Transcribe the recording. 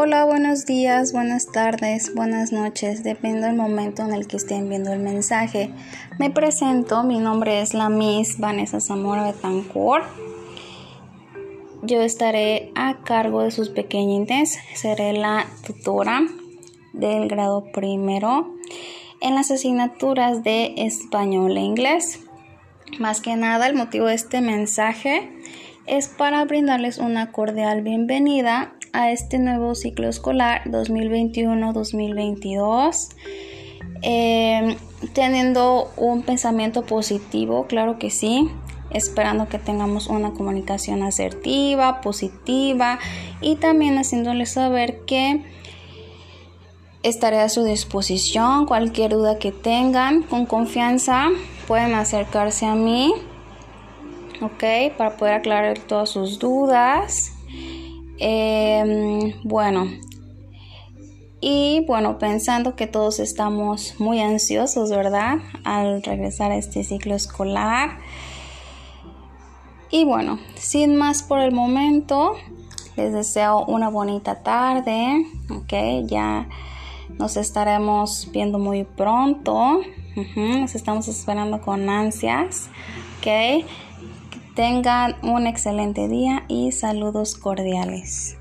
Hola, buenos días, buenas tardes, buenas noches, depende del momento en el que estén viendo el mensaje. Me presento, mi nombre es la Miss Vanessa Zamora Betancourt. Yo estaré a cargo de sus pequeñites, seré la tutora del grado primero en las asignaturas de español e inglés. Más que nada, el motivo de este mensaje es para brindarles una cordial bienvenida a este nuevo ciclo escolar 2021-2022. Em, teniendo un pensamiento positivo, claro que sí, esperando que tengamos una comunicación asertiva, positiva y también haciéndoles saber que estaré a su disposición. Cualquier duda que tengan, con confianza pueden acercarse a mí, ok, para poder aclarar todas sus dudas. Em, bueno, y bueno, pensando que todos estamos muy ansiosos, ¿verdad? Al regresar a este ciclo escolar. Y bueno, sin más por el momento, les deseo una bonita tarde, ¿ok? Ya nos estaremos viendo muy pronto. nos estamos esperando con ansias, ¿ok? Tengan un excelente día y saludos cordiales.